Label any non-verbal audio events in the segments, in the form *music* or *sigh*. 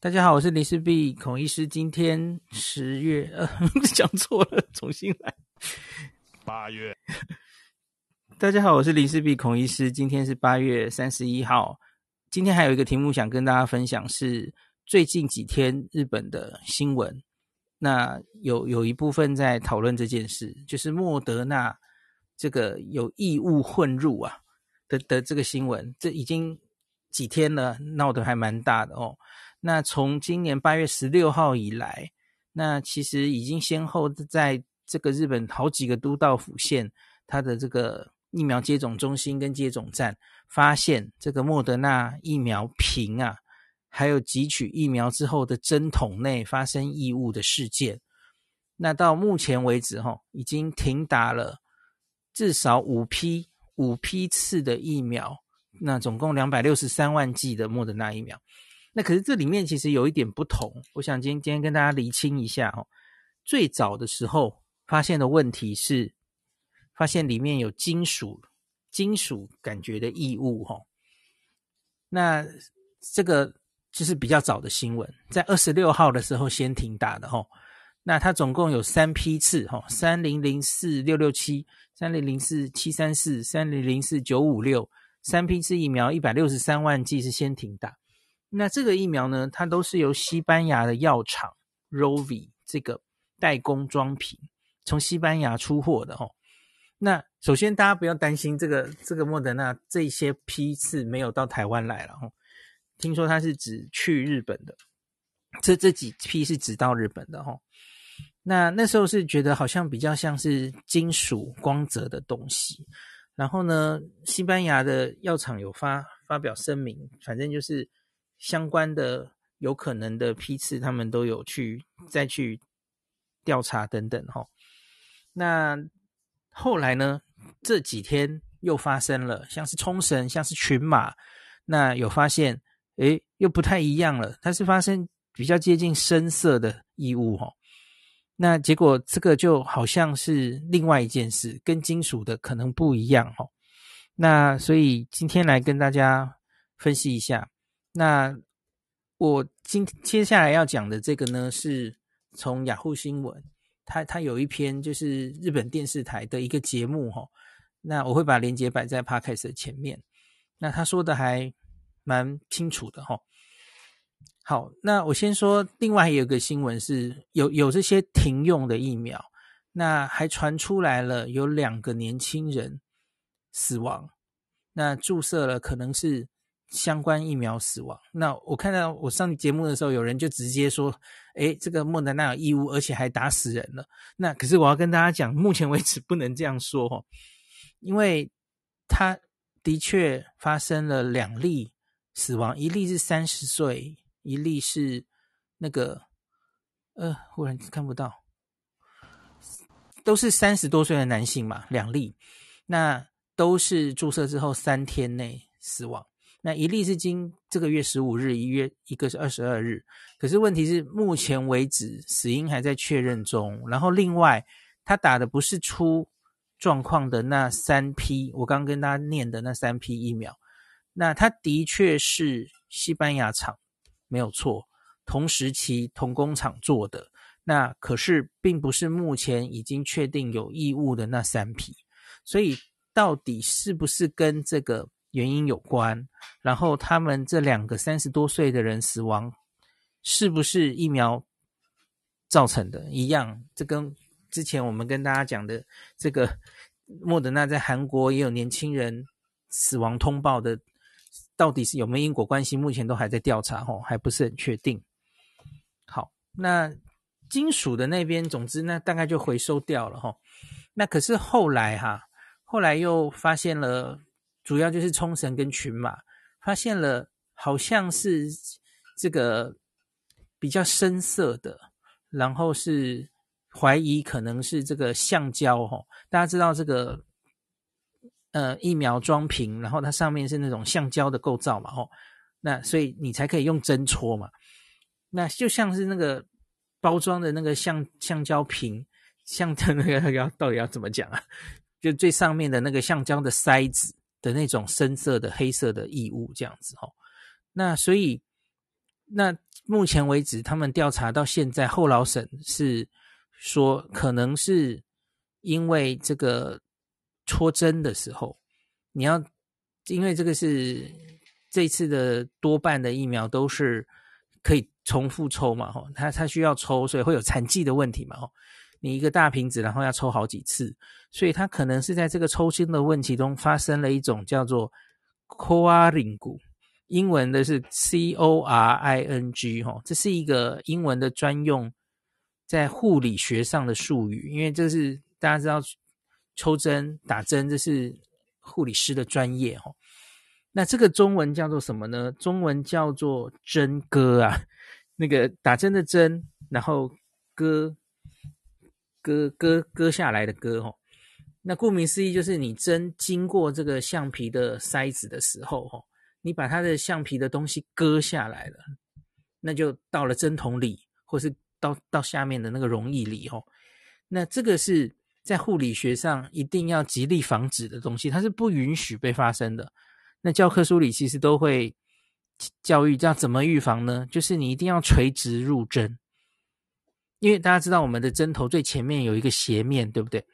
大家好，我是林世璧孔医师。今天十月，呃，*laughs* 讲错了，重新来。八月。*laughs* 大家好，我是林世璧孔医师。今天是八月三十一号。今天还有一个题目想跟大家分享，是最近几天日本的新闻。那有有一部分在讨论这件事，就是莫德纳这个有异物混入啊的的这个新闻，这已经几天了，闹得还蛮大的哦。那从今年八月十六号以来，那其实已经先后在这个日本好几个都道府县，它的这个疫苗接种中心跟接种站，发现这个莫德纳疫苗瓶啊，还有汲取疫苗之后的针筒内发生异物的事件。那到目前为止，哈，已经停打了至少五批五批次的疫苗，那总共两百六十三万剂的莫德纳疫苗。那可是这里面其实有一点不同，我想今天今天跟大家厘清一下哦。最早的时候发现的问题是，发现里面有金属金属感觉的异物哈。那这个就是比较早的新闻，在二十六号的时候先停打的哈。那它总共有三批次哈，三零零四六六七、三零零四七三四、三零零四九五六，三批次疫苗一百六十三万剂是先停打。那这个疫苗呢，它都是由西班牙的药厂 Rovi 这个代工装瓶，从西班牙出货的哦。那首先大家不要担心这个这个莫德纳这些批次没有到台湾来了哦。听说它是指去日本的，这这几批是指到日本的哦。那那时候是觉得好像比较像是金属光泽的东西，然后呢，西班牙的药厂有发发表声明，反正就是。相关的有可能的批次，他们都有去再去调查等等哈。那后来呢？这几天又发生了，像是冲绳，像是群马，那有发现，诶，又不太一样了。它是发生比较接近深色的异物哈。那结果这个就好像是另外一件事，跟金属的可能不一样哈。那所以今天来跟大家分析一下。那我今接下来要讲的这个呢，是从雅虎新闻，它它有一篇就是日本电视台的一个节目哈。那我会把链接摆在 Podcast 的前面。那他说的还蛮清楚的哈。好，那我先说，另外还有一个新闻是有有这些停用的疫苗，那还传出来了有两个年轻人死亡，那注射了可能是。相关疫苗死亡，那我看到我上节目的时候，有人就直接说：“诶，这个莫德纳有异物，而且还打死人了。”那可是我要跟大家讲，目前为止不能这样说哦，因为他的确发生了两例死亡，一例是三十岁，一例是那个呃，忽然看不到，都是三十多岁的男性嘛，两例，那都是注射之后三天内死亡。那一例是经这个月十五日，一月一个是二十二日，可是问题是目前为止死因还在确认中。然后另外他打的不是出状况的那三批，我刚刚跟大家念的那三批疫苗，那他的确是西班牙厂没有错，同时期同工厂做的，那可是并不是目前已经确定有异物的那三批，所以到底是不是跟这个？原因有关，然后他们这两个三十多岁的人死亡，是不是疫苗造成的？一样，这跟之前我们跟大家讲的这个莫德纳在韩国也有年轻人死亡通报的，到底是有没有因果关系？目前都还在调查，吼，还不是很确定。好，那金属的那边，总之那大概就回收掉了，吼。那可是后来哈，后来又发现了。主要就是冲绳跟群马发现了，好像是这个比较深色的，然后是怀疑可能是这个橡胶哈。大家知道这个呃疫苗装瓶，然后它上面是那种橡胶的构造嘛吼，那所以你才可以用针戳嘛。那就像是那个包装的那个橡橡胶瓶，像的那个要到底要怎么讲啊？就最上面的那个橡胶的塞子。的那种深色的黑色的异物这样子哦，那所以那目前为止，他们调查到现在，后劳审是说，可能是因为这个戳针的时候，你要因为这个是这次的多半的疫苗都是可以重复抽嘛，哈，它它需要抽，所以会有残剂的问题嘛，哈，你一个大瓶子，然后要抽好几次，所以它可能是在这个抽针的问题中发生了一种叫做 coring 英文的是 C O R I N G 哈，这是一个英文的专用在护理学上的术语，因为这是大家知道抽针打针，这是护理师的专业哈。那这个中文叫做什么呢？中文叫做针割啊，那个打针的针，然后割割割割下来的割哦。那顾名思义，就是你针经过这个橡皮的塞子的时候哦。你把它的橡皮的东西割下来了，那就到了针筒里，或是到到下面的那个溶液里哦。那这个是在护理学上一定要极力防止的东西，它是不允许被发生的。那教科书里其实都会教育要怎么预防呢？就是你一定要垂直入针，因为大家知道我们的针头最前面有一个斜面，对不对？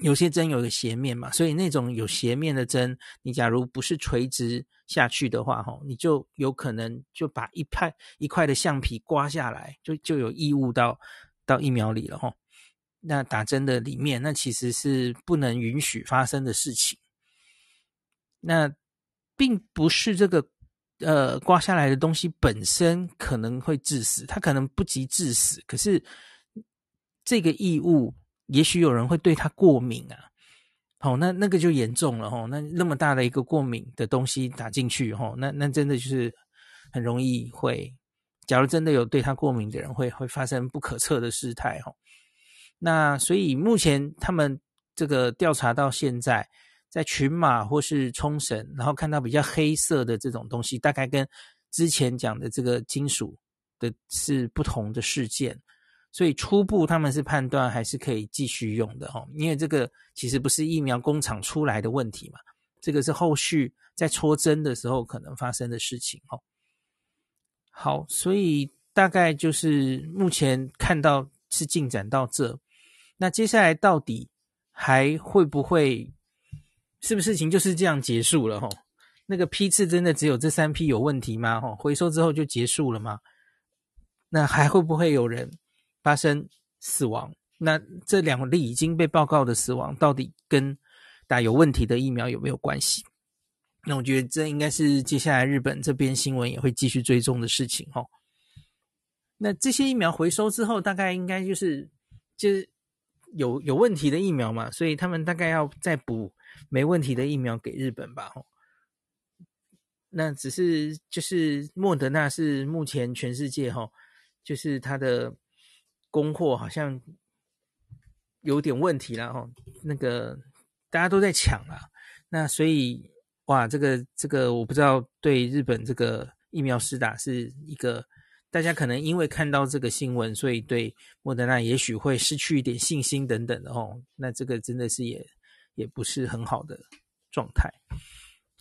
有些针有一个斜面嘛，所以那种有斜面的针，你假如不是垂直下去的话，吼，你就有可能就把一块一块的橡皮刮下来，就就有异物到到疫苗里了，吼。那打针的里面，那其实是不能允许发生的事情。那并不是这个呃刮下来的东西本身可能会致死，它可能不及致死，可是这个异物。也许有人会对它过敏啊，好，那那个就严重了吼，那那么大的一个过敏的东西打进去吼，那那真的就是很容易会，假如真的有对它过敏的人，会会发生不可测的事态哦。那所以目前他们这个调查到现在，在群马或是冲绳，然后看到比较黑色的这种东西，大概跟之前讲的这个金属的是不同的事件。所以初步他们是判断还是可以继续用的哈，因为这个其实不是疫苗工厂出来的问题嘛，这个是后续在戳针的时候可能发生的事情哈。好，所以大概就是目前看到是进展到这，那接下来到底还会不会，是不是事情就是这样结束了哈？那个批次真的只有这三批有问题吗？哈，回收之后就结束了吗？那还会不会有人？发生死亡，那这两例已经被报告的死亡，到底跟打有问题的疫苗有没有关系？那我觉得这应该是接下来日本这边新闻也会继续追踪的事情哦。那这些疫苗回收之后，大概应该就是就是有有问题的疫苗嘛，所以他们大概要再补没问题的疫苗给日本吧？哦，那只是就是莫德纳是目前全世界哈，就是它的。供货好像有点问题了哈，那个大家都在抢啦，那所以哇，这个这个我不知道对日本这个疫苗施打是一个大家可能因为看到这个新闻，所以对莫德纳也许会失去一点信心等等的哦，那这个真的是也也不是很好的状态。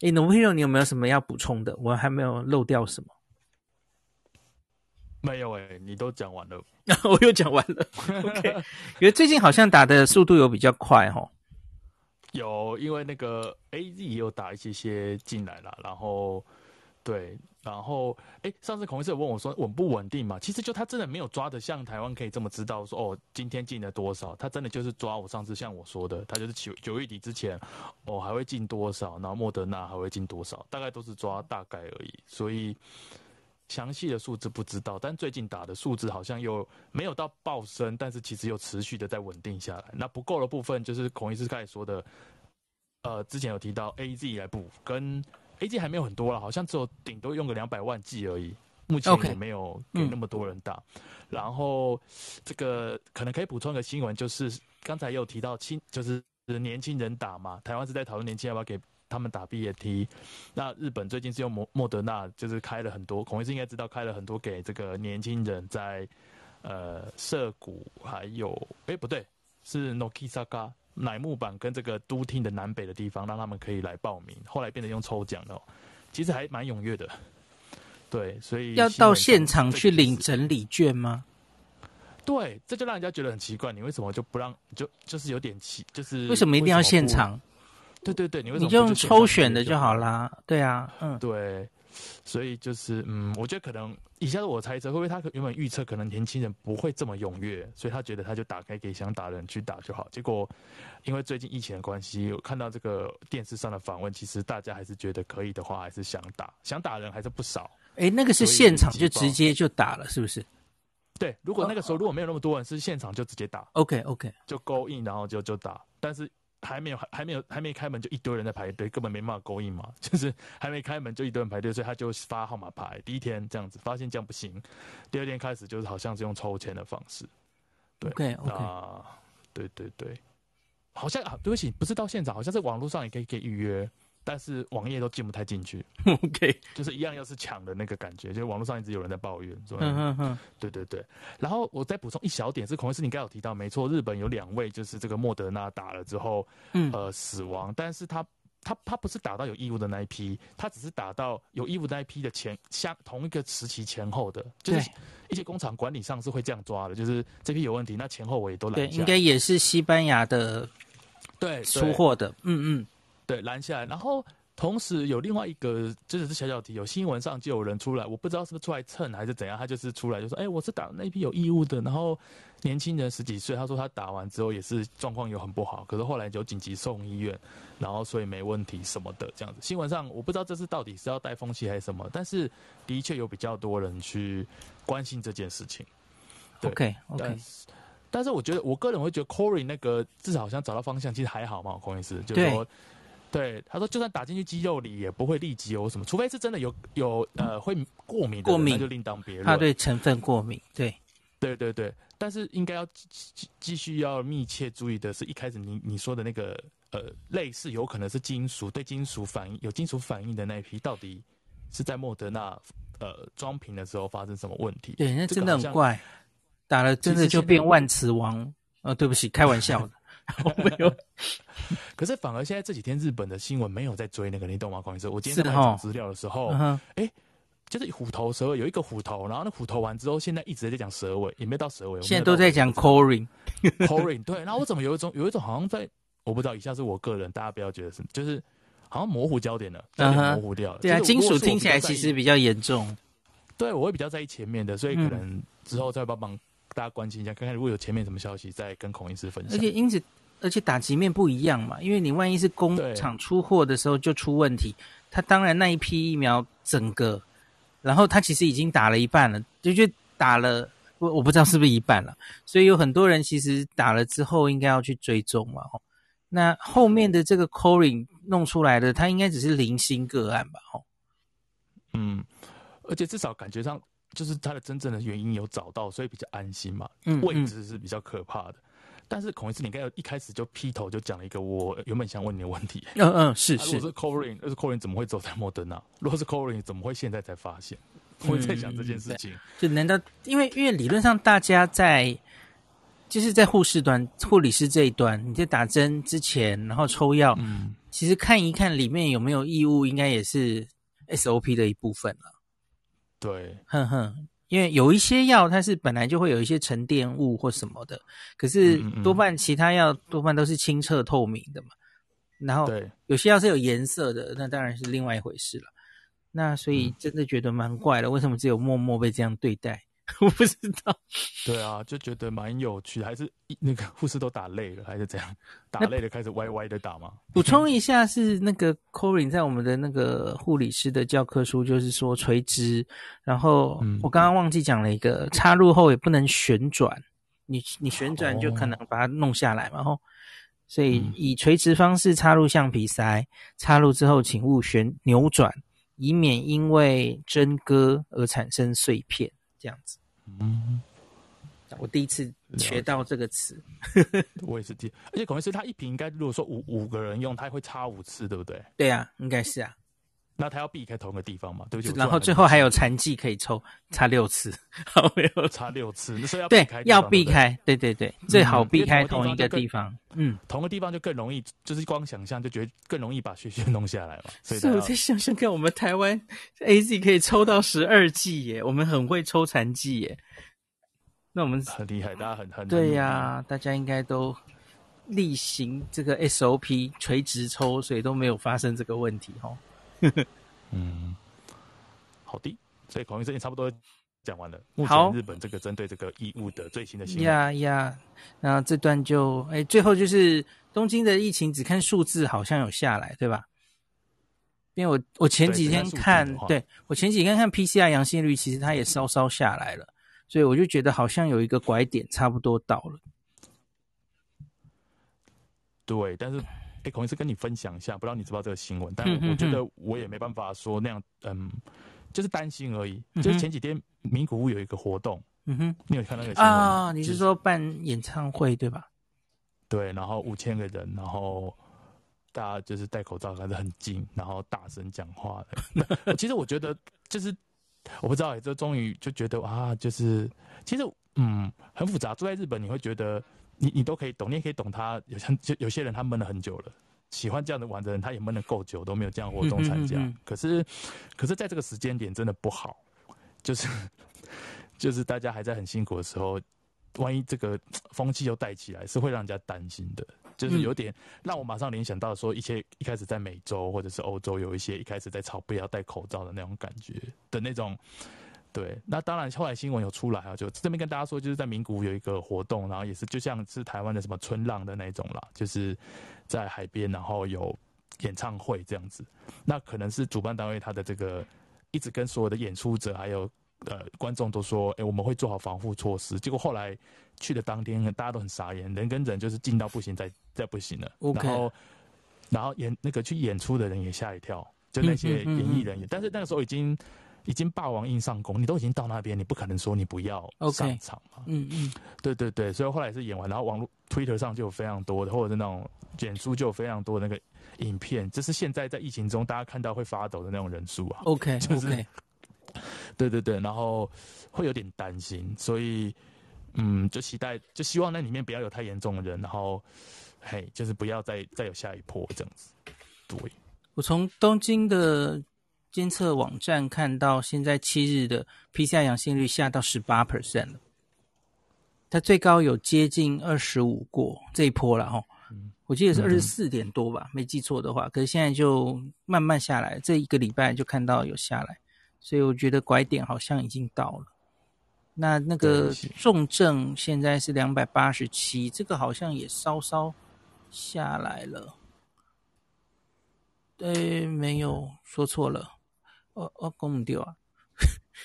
诶，农夫兄，你有没有什么要补充的？我还没有漏掉什么。没有诶、欸，你都讲完了，*laughs* 我又讲完了。OK，因为最近好像打的速度有比较快哦。有，因为那个 AZ 也有打一些些进来了，然后对，然后哎，上次孔医师有问我说稳不稳定嘛？其实就他真的没有抓的像台湾可以这么知道说哦，今天进了多少？他真的就是抓我上次像我说的，他就是九九月底之前哦还会进多少，然后莫德纳还会进多少，大概都是抓大概而已，所以。详细的数字不知道，但最近打的数字好像又没有到爆升，但是其实又持续的在稳定下来。那不够的部分就是孔医师开始说的，呃，之前有提到 AZ 来补，跟 AZ 还没有很多了，好像只有顶多用个两百万剂而已，目前也没有给那么多人打。Okay. 嗯、然后这个可能可以补充一个新闻，就是刚才也有提到青，就是年轻人打嘛，台湾是在讨论年轻人要不要给。他们打 BNT，那日本最近是用莫莫德纳，就是开了很多，孔医师应该知道开了很多给这个年轻人在呃涩谷还有哎、欸、不对，是 Nokisaka 乃木坂跟这个都厅的南北的地方，让他们可以来报名。后来变得用抽奖的，其实还蛮踊跃的。对，所以要到现场去领整理券吗？对，这就让人家觉得很奇怪，你为什么就不让？就就是有点奇，就是为什么一定要现场？对对对，你为什么你就用抽选的就好啦？对啊，嗯，对。所以就是，嗯，我觉得可能以下是我猜测，会不会他原本预测可能年轻人不会这么踊跃，所以他觉得他就打开给想打的人去打就好。结果因为最近疫情的关系，有看到这个电视上的访问，其实大家还是觉得可以的话，还是想打，想打的人还是不少。哎，那个是现场就直接就打了，是不是？对，如果那个时候如果没有那么多人，是现场就直接打。OK OK，就勾印然后就就打，但是。还没有，还没有，还没开门就一堆人在排队，根本没办法勾引嘛。*laughs* 就是还没开门就一堆人排队，所以他就发号码牌。第一天这样子，发现这样不行，第二天开始就是好像是用抽签的方式。对，OK OK，啊，对对对，好像啊，对不起，不是到现场，好像是网络上也可以可以预约。但是网页都进不太进去，OK，就是一样，又是抢的那个感觉，就是网络上一直有人在抱怨，说，嗯嗯嗯，对对对。然后我再补充一小点，是孔医师，你刚有提到，没错，日本有两位就是这个莫德纳打了之后，嗯，呃，死亡，但是他他他不是打到有义务的那一批，他只是打到有义务的那一批的前相同一个时期前后的，就是一些工厂管理上是会这样抓的，就是这批有问题，那前后我也都来。对，应该也是西班牙的，对，出货的，嗯嗯。对，拦下来，然后同时有另外一个，这只是小小题，有新闻上就有人出来，我不知道是不是出来蹭还是怎样，他就是出来就说，哎，我是打那批有义务的，然后年轻人十几岁，他说他打完之后也是状况有很不好，可是后来就紧急送医院，然后所以没问题什么的这样子。新闻上我不知道这是到底是要带风气还是什么，但是的确有比较多人去关心这件事情。对 OK OK，但是，但是我觉得我个人会觉得 Corey 那个至少好像找到方向，其实还好嘛，孔医师就是说。对，他说就算打进去肌肉里也不会立即有什么，除非是真的有有呃会过敏的，过敏就另当别论。他对成分过敏，对，对对对。但是应该要继继续要密切注意的是，一开始你你说的那个呃类似有可能是金属对金属反应有金属反应的那一批，到底是在莫德纳呃装瓶的时候发生什么问题？对，那真的很怪，打了真的就变万磁王。呃，对不起，开玩笑的。*laughs* *laughs* 我没有，可是反而现在这几天日本的新闻没有在追那个，你懂吗？孔医师，我今天在找资料的时候，哎、欸，就是虎头蛇尾有一个虎头，然后那虎头完之后，现在一直在讲蛇尾，也没到蛇尾，现在都在讲 coring，coring 对。然后我怎么有一种有一种好像在，我不知道，以下是我个人，大家不要觉得是，就是好像模糊焦点了，模糊掉了。对啊，金属听起来其实比较严重。对，我会比较在意前面的，所以可能之后再帮忙大家关心一下，看看如果有前面什么消息，再跟孔医师分享。而且因此。而且打击面不一样嘛，因为你万一是工厂出货的时候就出问题，他当然那一批疫苗整个，然后他其实已经打了一半了，就就打了，我我不知道是不是一半了，所以有很多人其实打了之后应该要去追踪嘛，哦，那后面的这个 coring 弄出来的，它应该只是零星个案吧，哦，嗯，而且至少感觉上就是它的真正的原因有找到，所以比较安心嘛，嗯，位置是比较可怕的。但是孔医师，你刚才一开始就劈头就讲了一个我原本想问你的问题。嗯嗯，是是。如果是 Corin，那是 Corin 怎么会走在莫德纳？如果是 Corin，怎么会现在才发现？我在想这件事情。就难道因为因为理论上大家在就是在护士端、护理师这一端，你在打针之前，然后抽药，嗯，其实看一看里面有没有异物，应该也是 SOP 的一部分了。对，哼哼。因为有一些药它是本来就会有一些沉淀物或什么的，可是多半其他药多半都是清澈透明的嘛。然后有些药是有颜色的，那当然是另外一回事了。那所以真的觉得蛮怪的，为什么只有默默被这样对待？我不知道，对啊，就觉得蛮有趣，还是那个护士都打累了，还是怎样？打累了开始歪歪的打吗？*laughs* 补充一下，是那个 Corin 在我们的那个护理师的教科书，就是说垂直。然后我刚刚忘记讲了一个，插入后也不能旋转，你你旋转就可能把它弄下来嘛。然后，所以以垂直方式插入橡皮塞，插入之后请勿旋扭转，以免因为针割而产生碎片。这样子，嗯，我第一次学到这个词，我也是第，而且可能是他一瓶应该如果说五五个人用，他会插五次，对不对？对啊，应该是啊，那他要避开同一个地方嘛？对不对。然后最后还有残疾可以抽，差六次，好没有？差六次，那是要 *laughs* 对，要避开，对对对，最好避开同一个地方。嗯，同个地方就更容易，就是光想象就觉得更容易把血血弄下来嘛。所以我在想想看，我们台湾 AZ 可以抽到十二剂耶，我们很会抽残疾耶。那我们很厉害，大家很很对呀，大家应该都例行这个 SOP 垂直抽，所以都没有发生这个问题哦。*laughs* 嗯，好的，所以孔医生也差不多讲完了。目前日本这个针对这个义务的最新的新闻，呀呀，那这段就哎，最后就是东京的疫情，只看数字好像有下来，对吧？因为我我前几天看，对，对我前几天看 PCR 阳性率，其实它也稍稍下来了，所以我就觉得好像有一个拐点，差不多到了。对，但是。欸、孔医师跟你分享一下，不知道你知不知道这个新闻，但我觉得我也没办法说那样，嗯，就是担心而已。就是前几天名古屋有一个活动，嗯哼，你有看到那个新闻啊？你是说办演唱会对吧？对，然后五千个人，然后大家就是戴口罩，还是很近，然后大声讲话的。*laughs* 其实我觉得就是我不知道、欸，这终于就觉得啊，就是其实嗯很复杂。住在日本，你会觉得。你你都可以懂，你也可以懂他。有像就有些人他闷了很久了，喜欢这样的玩的人，他也闷了够久，都没有这样活动参加。嗯嗯嗯可是，可是在这个时间点真的不好，就是 *laughs* 就是大家还在很辛苦的时候，万一这个风气又带起来，是会让人家担心的。就是有点让我马上联想到说，一些一开始在美洲或者是欧洲有一些一开始在吵不要戴口罩的那种感觉的那种。对，那当然，后来新闻有出来啊，就这边跟大家说，就是在名古屋有一个活动，然后也是就像是台湾的什么春浪的那种啦，就是在海边，然后有演唱会这样子。那可能是主办单位他的这个一直跟所有的演出者还有呃观众都说，哎，我们会做好防护措施。结果后来去的当天，大家都很傻眼，人跟人就是近到不行，再再不行了。然后，然后演那个去演出的人也吓一跳，就那些演艺人员，嗯嗯嗯嗯，但是那个时候已经。已经霸王硬上弓，你都已经到那边，你不可能说你不要上场嘛。嗯嗯，对对对，所以后来是演完，然后网络 Twitter 上就有非常多的，或者是那种演出就有非常多的那个影片，这是现在在疫情中大家看到会发抖的那种人数啊。OK，*laughs* 就是，对对对，然后会有点担心，所以嗯，就期待，就希望那里面不要有太严重的人，然后嘿，就是不要再再有下一波这样子。对，我从东京的。监测网站看到，现在七日的 PCR 阳性率下到十八 percent 了，它最高有接近二十五过这一波了哈，我记得是二十四点多吧，没记错的话。可是现在就慢慢下来，这一个礼拜就看到有下来，所以我觉得拐点好像已经到了。那那个重症现在是两百八十七，这个好像也稍稍下来了。对，没有说错了。哦哦，公唔掉啊！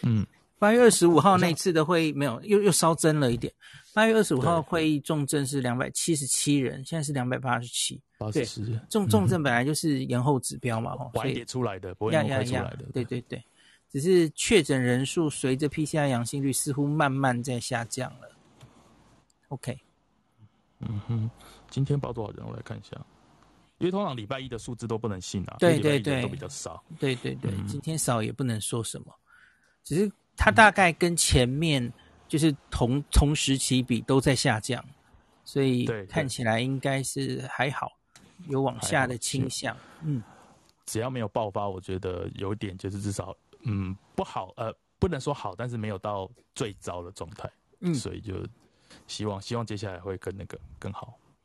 嗯，*laughs* 八月二十五号那次的会议没有，又又稍增了一点。八月二十五号会议重症是两百七十七人，现在是两百八十七。对，重重症本来就是延后指标嘛，哈、嗯，晚点出来的，不会那么快出来的。对对对，只是确诊人数随着 PCR 阳性率似乎慢慢在下降了。OK，嗯哼，今天报多少人？我来看一下。因为通常礼拜一的数字都不能信啊，对对对，都比较少。对对对，今天少也不能说什么，只是它大概跟前面就是同同时期比都在下降，所以看起来应该是还好，有往下的倾向。嗯，只要没有爆发，我觉得有点就是至少嗯不好，呃不能说好，但是没有到最糟的状态。嗯，所以就希望希望接下来会更那个更好。